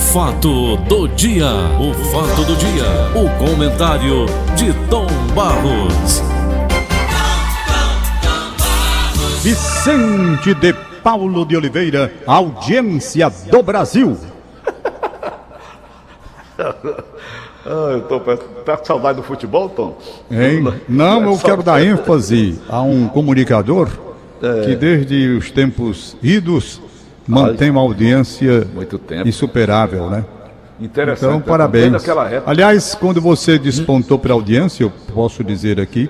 fato do dia, o fato do dia, o comentário de Tom Barros. Vicente de Paulo de Oliveira, audiência do Brasil. Ah, eu tô tá com saudade do futebol, Tom? Hein? Não, eu quero dar ênfase a um comunicador que desde os tempos idos mantém uma audiência Muito tempo. insuperável, né? Interessante. Então, né? parabéns. Aliás, quando você despontou para a audiência, eu posso dizer aqui,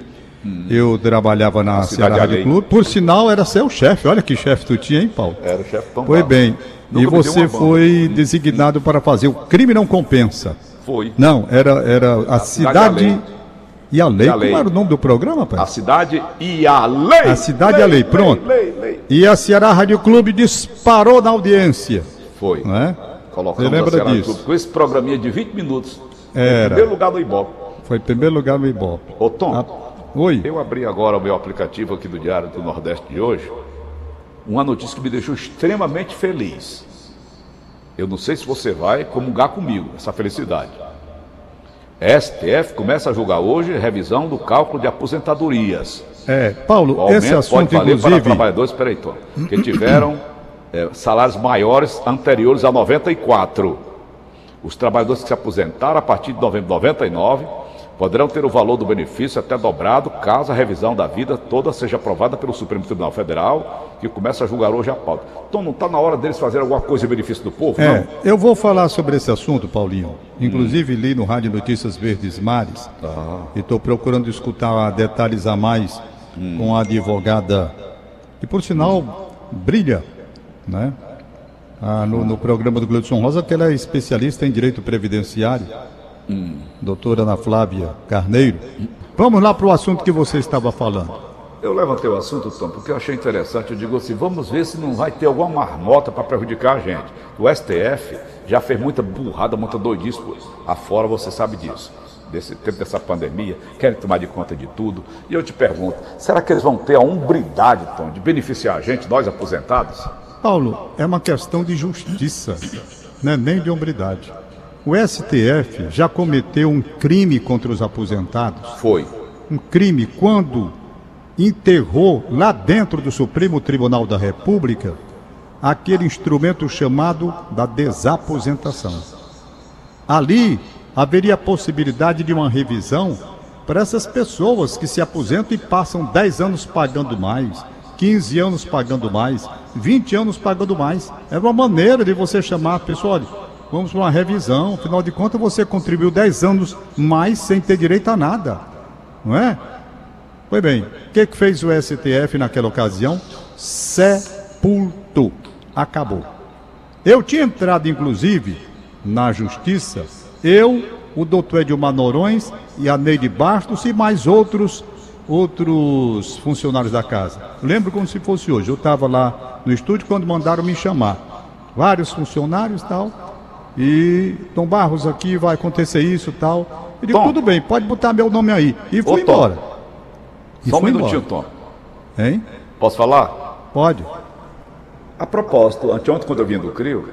eu trabalhava na Cidade Ceará Rádio. Clube, por sinal era seu chefe. Olha que chefe tu tinha, hein, Paulo? Era o chefe Tom Foi bem. Nunca E você foi designado para fazer o crime não compensa. Foi. Não, era, era a, Cidade cidade, e a lei. E a lei. Como era o nome do programa, pai? A cidade e a lei. A cidade e a lei, pronto. Lei, lei, lei. E a Ceará Rádio Clube disparou na audiência, Foi. não é? Colocamos Você lembra a Ceará disso? Clube com esse programinha de 20 minutos. Era. Em primeiro lugar do Ibope. Foi em primeiro lugar no Ibope. Ô, Tom, Ah, Oi. eu abri agora o meu aplicativo aqui do Diário do Nordeste de hoje. Uma notícia que me deixou extremamente feliz. Eu não sei se você vai comungar comigo, essa felicidade. STF começa a julgar hoje revisão do cálculo de aposentadorias. É, Paulo, O aumento esse assunto, pode valer para inclusive, trabalhadores, peraí, Tom, que tiveram eh, salários maiores anteriores a 94. Os trabalhadores que se aposentaram a partir de novembro de 99 poderão ter o valor do benefício até dobrado caso a revisão da vida toda seja aprovada pelo Supremo Tribunal Federal, que começa a julgar hoje a pauta. Então não está na hora deles fazerem alguma coisa em benefício do povo? É, Não. eu vou falar sobre esse assunto, Paulinho. Inclusive li no Rádio Notícias Verdes Mares e estou procurando escutar detalhes a mais com a advogada, que por sinal brilha, né? Ah, no, no programa do Gleudson Rosa, que ela é especialista em direito previdenciário, doutora Ana Flávia Carneiro. Vamos lá para o assunto que você estava falando. Eu levantei o assunto, Tom, porque eu achei interessante. Eu digo assim, vamos ver se não vai ter alguma marmota para prejudicar a gente. O STF já fez muita burrada, muita doidice afora, você sabe disso. Desse tempo dessa pandemia, querem tomar de conta de tudo. E eu te pergunto, será que eles vão ter a umbridade, Tom, de beneficiar a gente, nós aposentados? Paulo, é uma questão de justiça, não é nem de hombridade. O STF já cometeu um crime contra os aposentados, Foi. um crime quando enterrou lá dentro do Supremo Tribunal da República aquele instrumento chamado da desaposentação. Ali haveria possibilidade de uma revisão para essas pessoas que se aposentam e passam 10 anos pagando mais, 15 anos pagando mais, 20 anos pagando mais. É uma maneira de você chamar a pessoa, olha, vamos para uma revisão, afinal de contas você contribuiu 10 anos mais sem ter direito a nada, não é? Pois bem, o que, que fez o STF naquela ocasião? Sepultou. Acabou. Eu tinha entrado, inclusive, na justiça, eu, o doutor Edilmar Norões e a Neide Bastos e mais outros outros funcionários da casa. Lembro como se fosse hoje. Eu estava lá no estúdio quando mandaram me chamar. Vários funcionários e tal. E Tom Barros aqui vai acontecer isso e tal. Eu digo, Tom. tudo bem, pode botar meu nome aí. E fui Ô, embora. E Só um minutinho, embora. Tom. Hein? Posso falar? Pode. A propósito, anteontem quando eu vim do CRIO,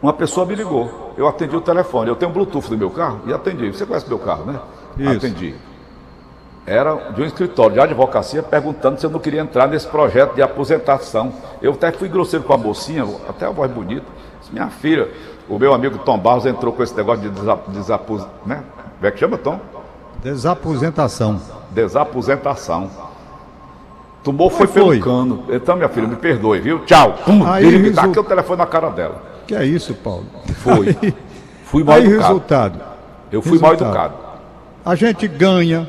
uma pessoa me ligou. Eu atendi o telefone. Eu tenho Bluetooth no meu carro e atendi. Você conhece meu carro, né? Isso. Atendi. Era de um escritório de advocacia perguntando se eu não queria entrar nesse projeto de aposentação. Eu até fui grosseiro com a mocinha, até a voz bonita. Disse, Minha filha, o meu amigo Tom Barros entrou com esse negócio de desa- desapos... né? Como é que chama, Tom? Desaposentação. Desaposentação. Tomou foi, Foi, foi. pelo cano. Então, minha filha, me perdoe, viu? Tchau. Pum, Aí resu- taquei o telefone na cara dela. Que é isso, Paulo? Foi. Aí, Fui mal aí educado. resultado. Eu fui mal resultado. educado. A gente ganha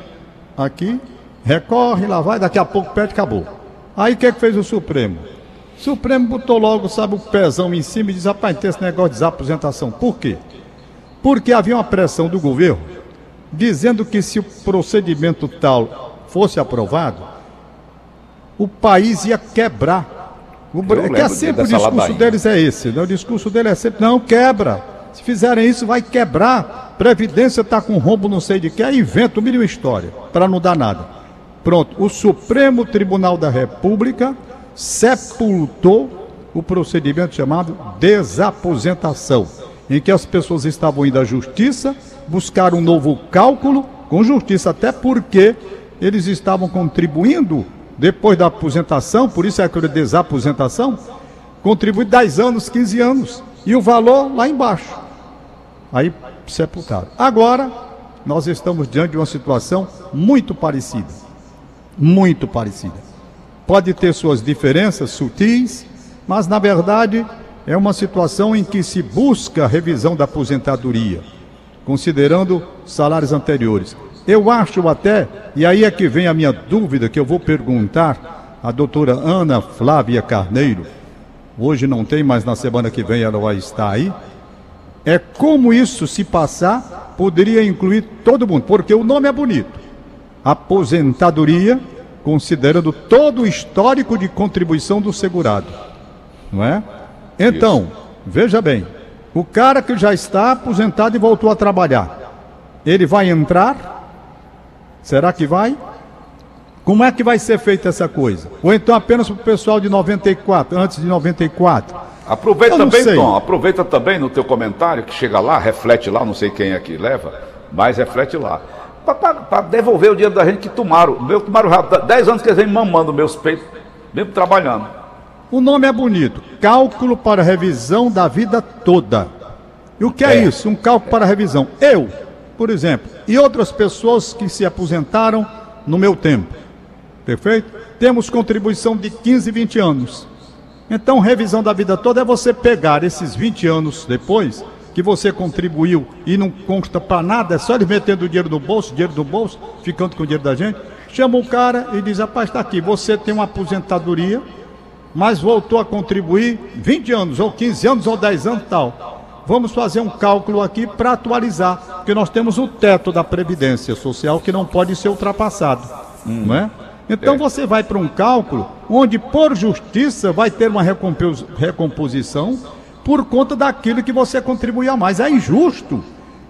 aqui, recorre, lá vai, daqui a pouco perde, acabou. Aí o que, que fez o Supremo? O Supremo botou logo, sabe, o pezão em cima e diz, rapaz, tem esse negócio de desaposentação. Por quê? Porque havia uma pressão do governo dizendo que se o procedimento tal fosse aprovado, o país ia quebrar. O, que é sempre o discurso ladainha. deles é esse, né? O discurso dele é sempre, não, quebra. Se fizerem isso, vai quebrar. Previdência está com rombo não sei de que, aí inventa uma mil história, para não dar nada. Pronto, o Supremo Tribunal da República sepultou o procedimento chamado desaposentação. em que as pessoas estavam indo à justiça, buscar um novo cálculo com justiça, até porque eles estavam contribuindo depois da aposentação, por isso é aquela desaposentação, contribui 10 anos, 15 anos, e o valor lá embaixo. Aí sepultado. Agora, nós estamos diante de uma situação muito parecida. Muito parecida. Pode ter suas diferenças sutis, mas na verdade é uma situação em que se busca revisão da aposentadoria, considerando salários anteriores. Eu acho até, e aí é que vem a minha dúvida que eu vou perguntar à doutora Ana Flávia Carneiro, hoje não tem, mas na semana que vem ela vai estar aí, é como isso se passar poderia incluir todo mundo, porque o nome é bonito. Aposentadoria, considerando todo o histórico de contribuição do segurado. Não é? Então, veja bem, o cara que já está aposentado e voltou a trabalhar, ele vai entrar? Será que vai? Como é que vai ser feita essa coisa? Ou então apenas para o pessoal de 94, antes de 94? Aproveita também, sei. Tom, aproveita também no teu comentário, que chega lá, reflete lá, não sei quem é que leva, mas reflete lá. Para devolver o dinheiro da gente que tomaram. Meu tomaram 10 anos que eles vêm mamando meus peitos, mesmo trabalhando. O nome é bonito. Cálculo para revisão da vida toda. E o que é, é isso? Um cálculo para revisão. Eu, por exemplo, e outras pessoas que se aposentaram no meu tempo. Perfeito? Temos contribuição de 15, 20 anos. Então, revisão da vida toda é você pegar esses 20 anos depois que você contribuiu e não consta para nada, é só ele metendo o dinheiro no bolso, dinheiro no bolso, ficando com o dinheiro da gente. Chama o cara e diz: rapaz, está aqui, você tem uma aposentadoria, mas voltou a contribuir 20 anos, ou 15 anos, ou 10 anos tal. Vamos fazer um cálculo aqui para atualizar, porque nós temos o teto da Previdência Social que não pode ser ultrapassado. Hum. Não é? Então é. você vai para um cálculo onde, por justiça, vai ter uma recomposição por conta daquilo que você contribuía mais. É injusto,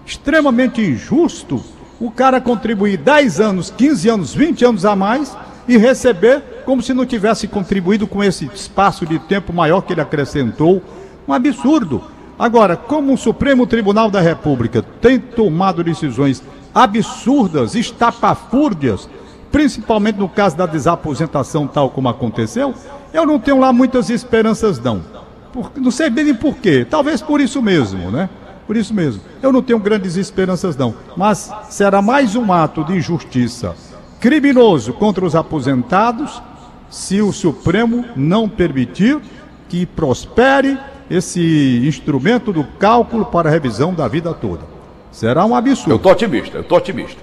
extremamente injusto, o cara contribuir 10 anos, 15 anos, 20 anos a mais e receber como se não tivesse contribuído com esse espaço de tempo maior que ele acrescentou. Um absurdo. Agora, como o Supremo Tribunal da República tem tomado decisões absurdas, estapafúrdias, principalmente no caso da desaposentação, tal como aconteceu, eu não tenho lá muitas esperanças, não. Não sei bem por quê, talvez por isso mesmo, né? Por isso mesmo. Eu não tenho grandes esperanças, não. Mas será mais um ato de injustiça criminoso contra os aposentados se o Supremo não permitir que prospere esse instrumento do cálculo para a revisão da vida toda. Será um absurdo. Eu estou otimista, eu estou otimista.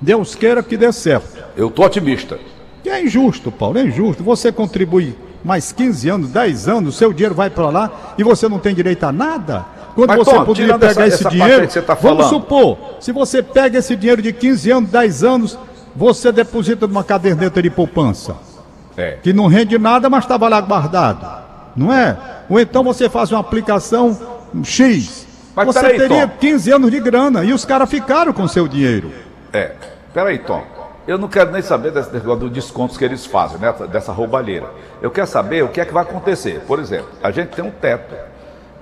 Deus queira que dê certo. Eu estou otimista. É injusto, Paulo, é injusto. Você contribui mais 15 anos, 10 anos, seu dinheiro vai para lá e você não tem direito a nada? Quando Mas, você Tom, poderia pegar essa, esse essa dinheiro, tá vamos supor, se você pega esse dinheiro de 15 anos, 10 anos, você deposita numa caderneta de poupança. É. Que não rende nada, mas estava lá guardado. Não é? Ou então você faz uma aplicação X. Mas você teria Tom. 15 anos de grana e os caras ficaram com seu dinheiro. É. Peraí, Tom. Eu não quero nem saber desse negócio dos descontos que eles fazem, né? dessa roubalheira. Eu quero saber o que é que vai acontecer. Por exemplo, a gente tem um teto.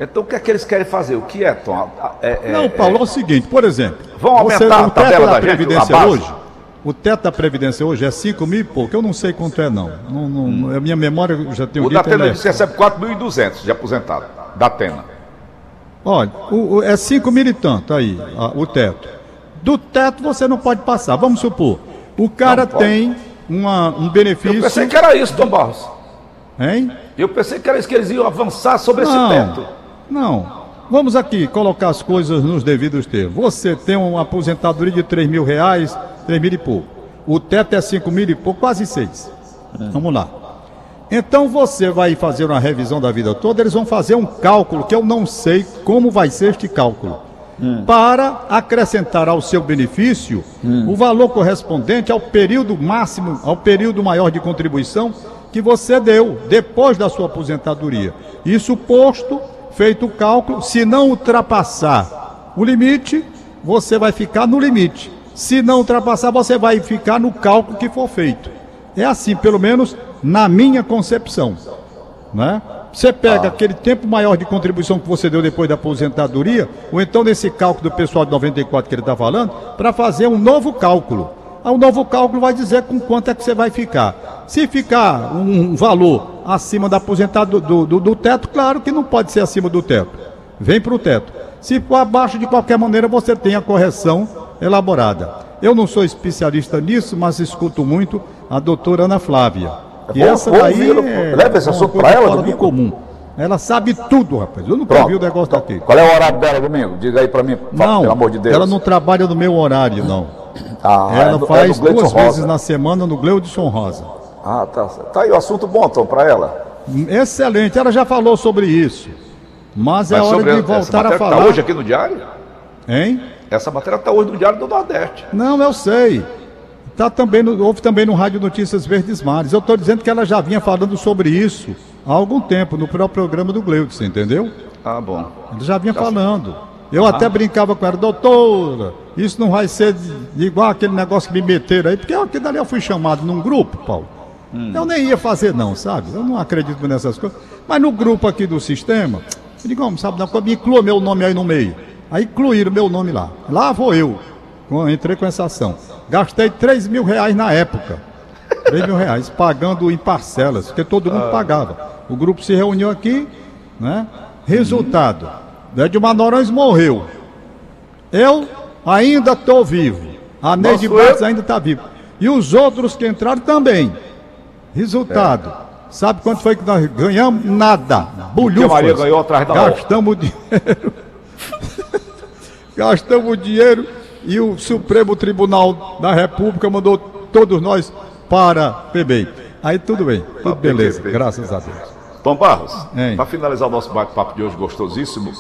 Então o que é que eles querem fazer? O que é, Tom? É, é, não, Paulo, é, o seguinte, por exemplo. Vão aumentar você, o teto da, da Previdência hoje? O teto da Previdência hoje é 5 mil e pouco. Eu não sei quanto é, não. não, não hum. A minha memória já tem um O da Atena disse que recebe 4.200 de aposentado. Da Atena. Olha, o, o, é 5 mil e tanto aí, a, o teto. Do teto você não pode passar. Vamos supor, o cara tem uma, um benefício. Eu pensei que era isso, Tom Barros. Hein? Eu pensei que era isso que eles iam avançar sobre não, esse teto. Não. Vamos aqui colocar as coisas nos devidos termos. Você tem uma aposentadoria de 3 mil reais, 3 mil e pouco. O teto é 5 mil e pouco, quase 6. É. Vamos lá. Então você vai fazer uma revisão da vida toda, eles vão fazer um cálculo que eu não sei como vai ser este cálculo hum. para acrescentar ao seu benefício hum. o valor correspondente ao período máximo, ao período maior de contribuição que você deu depois da sua aposentadoria. Isso posto, feito o cálculo, se não ultrapassar o limite, você vai ficar no limite. Se não ultrapassar, você vai ficar no cálculo que for feito. É assim, pelo menos na minha concepção. Né? Você pega ah. aquele tempo maior de contribuição que você deu depois da aposentadoria, ou então nesse cálculo do pessoal de 94 que ele está falando, para fazer um novo cálculo. Aí o novo cálculo vai dizer com quanto é que você vai ficar. Se ficar um valor acima da aposentadoria do, do, do teto, claro que não pode ser acima do teto. Vem para o teto. Se for abaixo, de qualquer maneira, você tem a correção elaborada. Eu não sou especialista nisso, mas escuto muito a doutora Ana Flávia. E essa daí é, leva esse assunto para ela do comum. Ela sabe tudo, rapaz. Eu nunca vi o negócio daqui. Qual é o horário dela domingo? Diga aí para mim, não, pelo amor de Deus. Ela não trabalha no meu horário, não. Ah, ela é faz é duas Rosa. vezes na semana no Gleudson Rosa. Ah, tá. Tá aí o assunto bom, Tom, para ela. Excelente, ela já falou sobre isso. Mas, é Mas é hora de voltar a tá falar. Está hoje aqui no diário? Hein? Essa matéria está hoje no Diário do Nordeste. Não, eu sei. Tá também no, houve também no Rádio Notícias Verdes Mares. Eu estou dizendo que ela já vinha falando sobre isso há algum tempo, no próprio programa do Gleudson, entendeu? Ah, bom. Ela já vinha tá falando. Eu ah. até brincava com ela, doutora, isso não vai ser igual aquele negócio que me meteram aí, porque aqui dali eu fui chamado num grupo, Paulo. Hum. Eu nem ia fazer não, sabe? Eu não acredito nessas coisas. Mas no grupo aqui do sistema, eu digo, como sabe, não, me inclua meu nome aí no meio. Aí incluíram meu nome lá. Lá vou eu. Entrei com essa ação. Gastei 3 mil reais na época. 3 mil reais, pagando em parcelas, porque todo mundo ah. pagava. O grupo se reuniu aqui, né? Resultado. Edmar Norões morreu. Eu ainda estou vivo. A Neide Barros ainda está vivo. E os outros que entraram também. Resultado. É. Sabe quanto foi que nós ganhamos? Nada. Bulhufas. Maria ganhou atrás da Gastamos dinheiro. Gastamos dinheiro e o Supremo Tribunal da República mandou todos nós para PBI. Aí tudo bem, tudo beleza, graças a Deus. Tom Barros, para finalizar o nosso bate-papo de hoje gostosíssimo,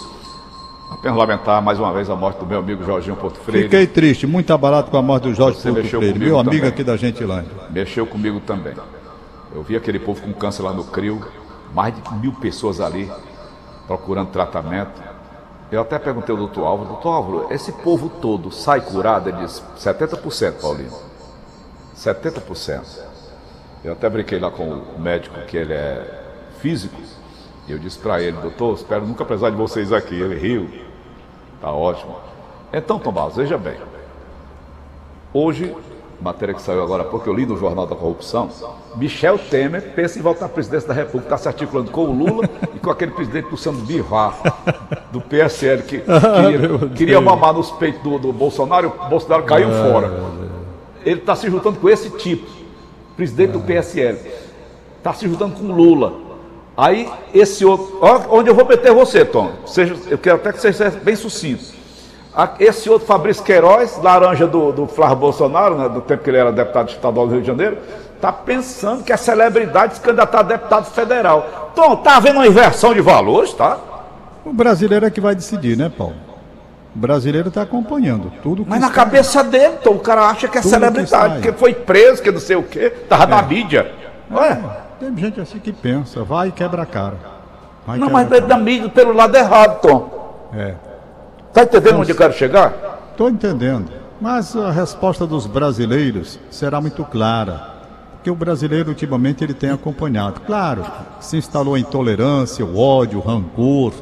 Apenas lamentar mais uma vez a morte do meu amigo Jorginho Porto Freire. Fiquei triste, muito abalado com a morte do Jorge Você Porto Freire, meu amigo também. aqui da Gentilândia. Mexeu comigo também. Eu vi aquele povo com câncer lá no CRIO, mais de mil pessoas ali procurando tratamento. Eu até perguntei ao doutor Álvaro, doutor Álvaro, esse povo todo sai curado? Ele disse, 70%, Paulinho. 70%. Eu até brinquei lá com o médico, que ele é físico, e eu disse para ele, doutor, espero nunca precisar de vocês aqui. Ele riu. Tá ótimo. Então, Tomás, veja bem. Hoje, matéria que saiu agora há pouco, eu li no Jornal da Corrupção, Michel Temer pensa em voltar à presidência da República, está se articulando com o Lula e com aquele presidente Luciano Bivar, do PSL, que queria, queria mamar nos peitos do, do Bolsonaro, o Bolsonaro caiu ah, fora. Ele está se juntando com esse tipo, presidente do PSL. Está se juntando com o Lula. Aí esse outro, onde eu vou meter você, Tom? Seja, eu quero até que você seja bem sucinto. Esse outro Fabrício Queiroz, laranja do, do Flávio Bolsonaro, né, do tempo que ele era deputado estadual do Rio de Janeiro, está pensando que é celebridade se candidatar a deputado federal. Tom, tá havendo uma inversão de valores, tá? O brasileiro é que vai decidir, né, Paulo? O brasileiro está acompanhando tudo Mas na cabeça dele, Tom, o cara acha que é celebridade, que porque foi preso, que não sei o quê, estava é. na mídia. É? Tem gente assim que pensa, vai e quebra a cara. Vai não, mas da mídia pelo lado errado, Tom. É. Tá entendendo onde eu quero chegar? Estou entendendo. Mas a resposta dos brasileiros será muito clara. Porque o brasileiro, ultimamente, ele tem acompanhado. Claro, se instalou a intolerância, o ódio, o rancor,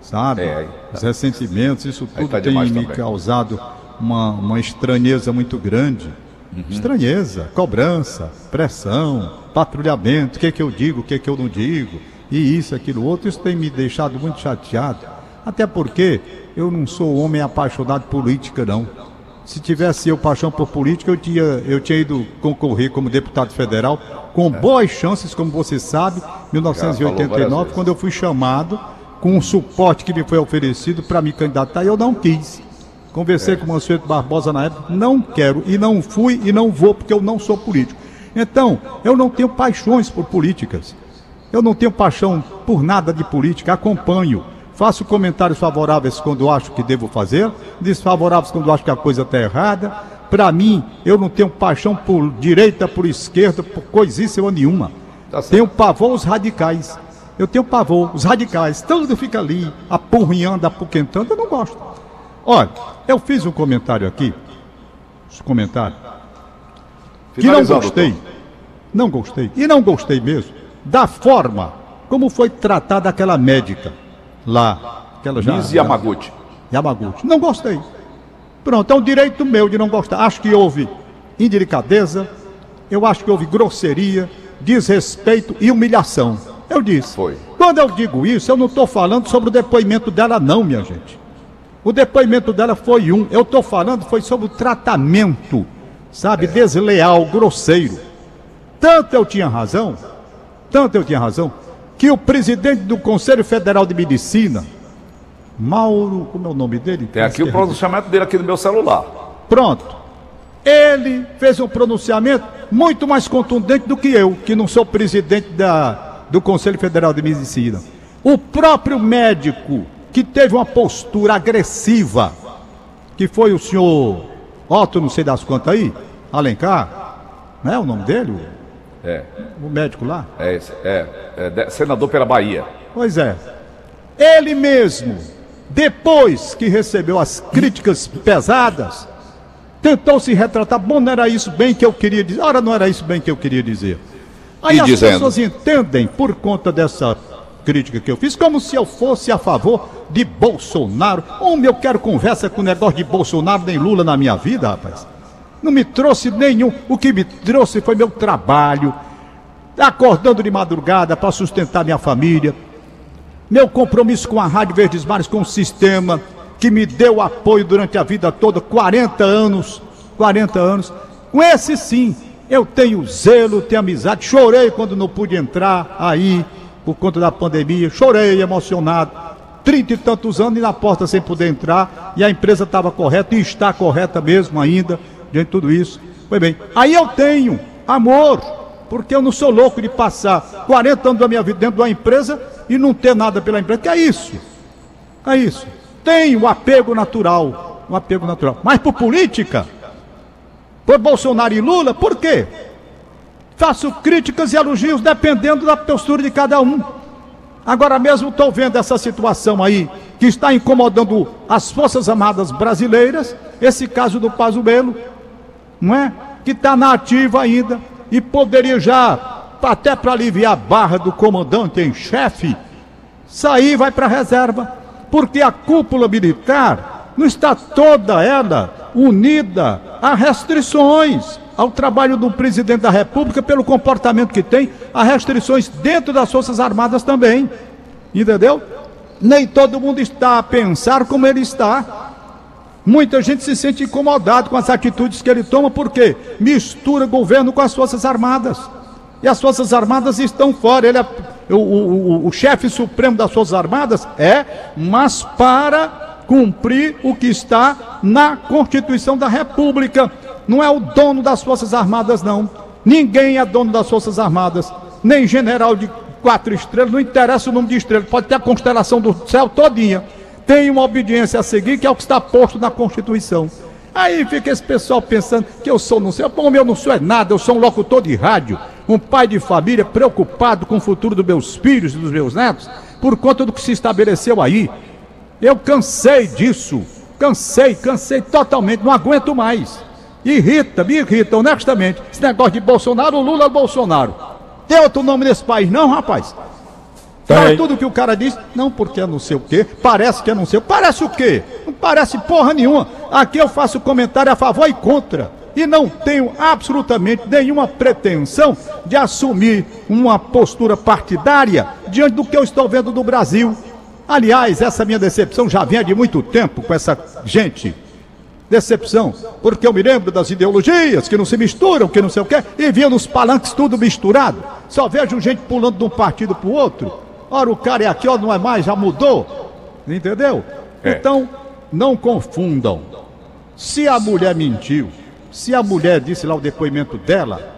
sabe? É, Os ressentimentos, isso tudo tá tem me também. causado uma, uma estranheza muito grande. Uhum. Estranheza, cobrança, pressão, patrulhamento, o que é que eu digo, o que é que eu não digo, e isso, aquilo, outro, isso tem me deixado muito chateado. Até porque eu não sou homem apaixonado por política, não. Se tivesse eu paixão por política, eu tinha, eu tinha ido concorrer como deputado federal com é. boas chances, como você sabe, 1989, quando eu fui chamado com o suporte que me foi oferecido para me candidatar, e eu não quis. Conversei é. com o Mansueto Barbosa na época, não quero e não fui e não vou porque eu não sou político. Então, eu não tenho paixões por políticas. Eu não tenho paixão por nada de política, acompanho. Faço comentários favoráveis quando acho que devo fazer, desfavoráveis quando acho que a coisa está errada. Para mim, eu não tenho paixão por direita, por esquerda, por coisíssima nenhuma. Tá tenho pavor os radicais. Eu tenho pavor, os radicais. Todo fica ali, apurrinhando, apuquentando, eu não gosto. Olha, eu fiz um comentário aqui, um comentário, que não gostei, não gostei, e não gostei mesmo, da forma como foi tratada aquela médica lá. Aquela já, Miss Yamaguchi. Yamaguchi. Não gostei. Pronto, é um direito meu de não gostar. Acho que houve indelicadeza, eu acho que houve grosseria, desrespeito e humilhação. Eu disse. Foi. Quando eu digo isso, eu não estou falando sobre o depoimento dela, não, minha gente. O depoimento dela foi um. Eu estou falando foi sobre o tratamento, sabe, desleal, grosseiro. Tanto eu tinha razão, tanto eu tinha razão, que o presidente do Conselho Federal de Medicina, Mauro, como é o nome dele? Tem aqui o pronunciamento dele aqui no meu celular. Pronto. Ele fez um pronunciamento muito mais contundente do que eu, que não sou presidente da, do Conselho Federal de Medicina. O próprio médico que teve uma postura agressiva, que foi o senhor Otto, não sei das quantas aí, Alencar, não é o nome dele? É, O médico lá? é, é, é senador pela Bahia. Pois é. Ele mesmo, depois que recebeu as críticas pesadas, tentou se retratar. Bom, não era isso bem que eu queria dizer. Ora, não era isso bem que eu queria dizer. Aí E as dizendo? pessoas entendem, por conta dessa crítica que eu fiz, como se eu fosse a favor de Bolsonaro. Homem, eu quero conversa com o negócio de Bolsonaro nem Lula na minha vida, rapaz. Não me trouxe nenhum. O que me trouxe foi meu trabalho, acordando de madrugada para sustentar minha família, meu compromisso com a Rádio Verdes Mares, com o sistema que me deu apoio durante a vida toda, 40 anos, 40 anos. Com esse sim, eu tenho zelo, tenho amizade. Chorei quando não pude entrar aí por conta da pandemia, chorei emocionado. Trinta e tantos anos e na porta sem poder entrar, e a empresa estava correta e está correta mesmo ainda, diante de tudo isso. Foi bem. Aí eu tenho amor, porque eu não sou louco de passar 40 anos da minha vida dentro de uma empresa e não ter nada pela empresa. Que é isso? É isso. Tem o apego natural. Um apego natural. Mas por política, por Bolsonaro e Lula, por quê? Faço críticas e elogios dependendo da postura de cada um. Agora mesmo estou vendo essa situação aí que está incomodando as Forças Armadas brasileiras, esse caso do Pazuello, não é? Que está na ativa ainda e poderia já, até para aliviar a barra do comandante em chefe, sair vai para a reserva, porque a cúpula militar não está toda ela unida a restrições ao trabalho do presidente da República pelo comportamento que tem, a restrições dentro das Forças Armadas também. Entendeu? Nem todo mundo está a pensar como ele está. Muita gente se sente incomodado com as atitudes que ele toma, porque mistura governo com as Forças Armadas. E as Forças Armadas estão fora. Ele é o, o, o, chefe supremo das Forças Armadas é, mas para cumprir o que está na Constituição da República. Não é o dono das Forças Armadas, não. Ninguém é dono das Forças Armadas, nem general de quatro estrelas, não interessa o número de estrelas, pode ter a constelação do céu todinha. Tem uma obediência a seguir, que é o que está posto na Constituição. Aí fica esse pessoal pensando que eu sou não sei, bom, eu não sou é nada, eu sou um locutor de rádio, um pai de família preocupado com o futuro dos meus filhos e dos meus netos, por conta do que se estabeleceu aí. Eu cansei disso, cansei, cansei totalmente, não aguento mais. Irrita, me irrita, honestamente, esse negócio de Bolsonaro, Lula, Bolsonaro. Tem outro nome nesse país, não, rapaz? Fala tudo que o cara diz, não porque é não sei o quê, parece que é não sei o Parece o quê? Não parece porra nenhuma. Aqui eu faço comentário a favor e contra. E não tenho absolutamente nenhuma pretensão de assumir uma postura partidária diante do que eu estou vendo do Brasil. Aliás, essa minha decepção já vinha de muito tempo com essa gente. Decepção, porque eu me lembro das ideologias que não se misturam, que não sei o quê, e via nos palanques tudo misturado. Só vejo gente pulando de um partido para o outro. Ora, o cara é aqui, ó, não é mais, já mudou. Entendeu? É. Então, não confundam. Se a mulher mentiu, se a mulher disse lá o depoimento dela,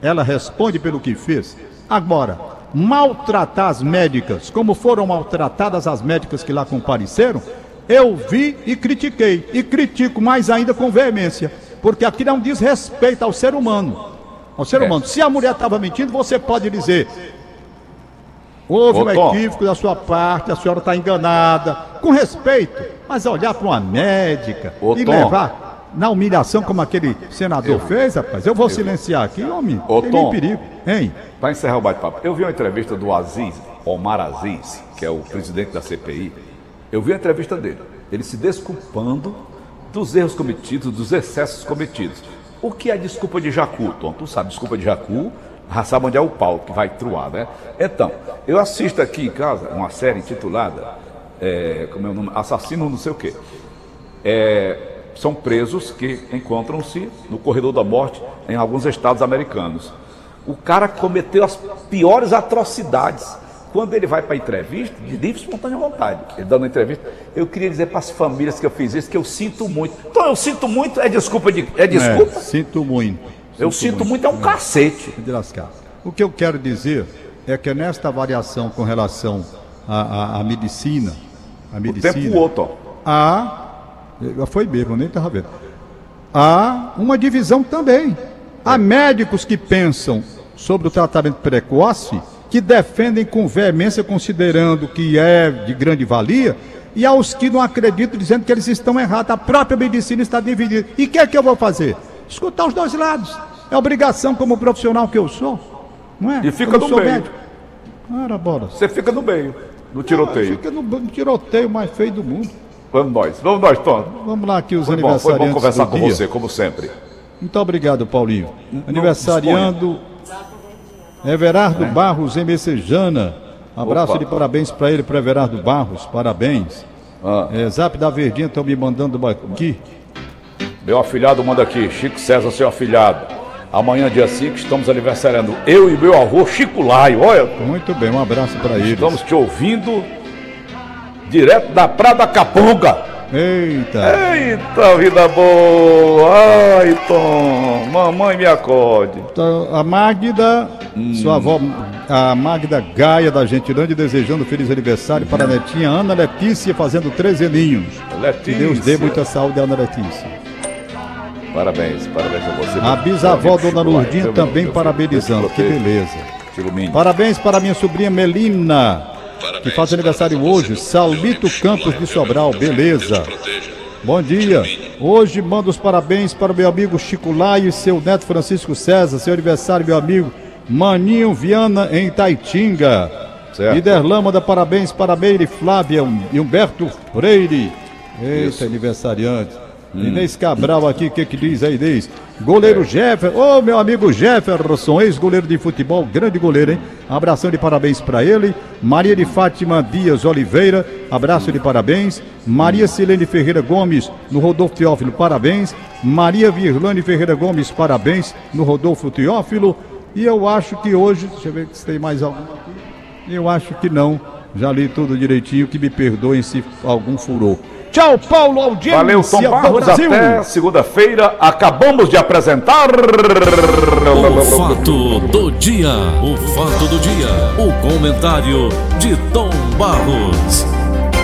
ela responde pelo que fez. Agora, maltratar as médicas, como foram maltratadas as médicas que lá compareceram, eu vi e critiquei. E critico mais ainda com veemência. Porque aquilo é um desrespeito ao ser humano. Ao ser É. humano. Se a mulher estava mentindo, você pode dizer. Houve Ô, um Tom. equívoco da sua parte, a senhora está enganada. Com respeito, mas olhar para uma médica Ô, e Tom. levar na humilhação como aquele senador fez, rapaz. Eu vou silenciar aqui, homem. Ô, tem Tom. perigo. Hein? Para encerrar o bate-papo, eu vi uma entrevista do Aziz Omar Aziz, que é o presidente da CPI, eu vi a entrevista dele, ele se desculpando dos erros cometidos, dos excessos cometidos. O que é desculpa de Jacu, Tom? Tu sabe, desculpa de Jacu, sabe onde é o pau que vai truar, né? Então, eu assisto aqui em casa uma série intitulada, é, como é o nome? Assassino não sei o quê. É, são presos que encontram-se no corredor da morte em alguns estados americanos. O cara cometeu as piores atrocidades. Quando ele vai para a entrevista, de livre espontânea vontade, ele dando entrevista, eu queria dizer para as famílias que eu fiz isso que eu sinto muito. Então eu sinto muito, é desculpa de. É desculpa? É, sinto muito. Eu sinto muito, é um cacete. De lascar. O que eu quero dizer é que nesta variação com relação à, à, à medicina, a medicina. O tempo outro, Há. Foi mesmo, nem estava vendo. Há uma divisão também. Há é. médicos que pensam sobre o tratamento precoce que defendem com veemência, considerando que é de grande valia, e aos que não acreditam, dizendo que eles estão errados. A própria medicina está dividida. E o que é que eu vou fazer? Escutar os dois lados. É obrigação como profissional que eu sou. Não é? E fica no meio. Médico. Ora, bora. Você fica no meio, no tiroteio. fica no, no, tiroteio mais feio do mundo. Vamos nós, vamos nós, Tom. Vamos lá aqui os foi aniversariantes. Bom, foi bom conversar com dia. você, como sempre. Muito obrigado, Paulinho. Aniversariando Everardo é. Barros em Messejana. Abraço Opa. de parabéns para ele, para Everardo Barros. Parabéns. Ah. É, Zap da Verdinha estão me mandando aqui. Meu afilhado manda aqui, Chico César, seu afilhado. Amanhã, dia 5, estamos aniversariando eu e meu avô Chico Laio. Olha. Muito bem, um abraço para ele. Estamos te ouvindo direto da Praia da Caponga. Eita! Eita, vida boa! Ai, Tom, mamãe me acorde. Então, a Magda, hum. sua avó, a Magda Gaia da Gentilândia, desejando feliz aniversário para a netinha Ana Letícia, fazendo 13 aninhos. Letícia. Que Deus dê muita saúde à Ana Letícia. Parabéns, parabéns a você. A bisavó Dona Lourdinha também parabenizando, que beleza. Parabéns para minha sobrinha Melina que faz aniversário hoje, Salmito Campos de Sobral, beleza. Bom dia. Hoje mando os parabéns para o meu amigo Chico Laio e seu neto Francisco César, seu aniversário, meu amigo Maninho Viana em Taitinga. Liderlan manda parabéns para Meire Flávia e Humberto Freire. Eita, Isso. aniversariante. Hum. Inês Cabral aqui, o que, que diz aí, Inês? Goleiro é. Jefferson, ô oh, meu amigo Jefferson, ex-goleiro de futebol, grande goleiro, hein? Abração de parabéns para ele. Maria de Fátima Dias Oliveira, abraço de parabéns. Maria Silene Ferreira Gomes, no Rodolfo Teófilo, parabéns. Maria Virlane Ferreira Gomes, parabéns, no Rodolfo Teófilo. E eu acho que hoje, deixa eu ver se tem mais alguma aqui. Eu acho que não. Já li tudo direitinho, que me perdoem se algum furou. Tchau, Paulo Audiência Valeu, Tom Barros. Até segunda-feira. Acabamos de apresentar... O fato do dia. O fato do dia. O comentário de Tom Barros.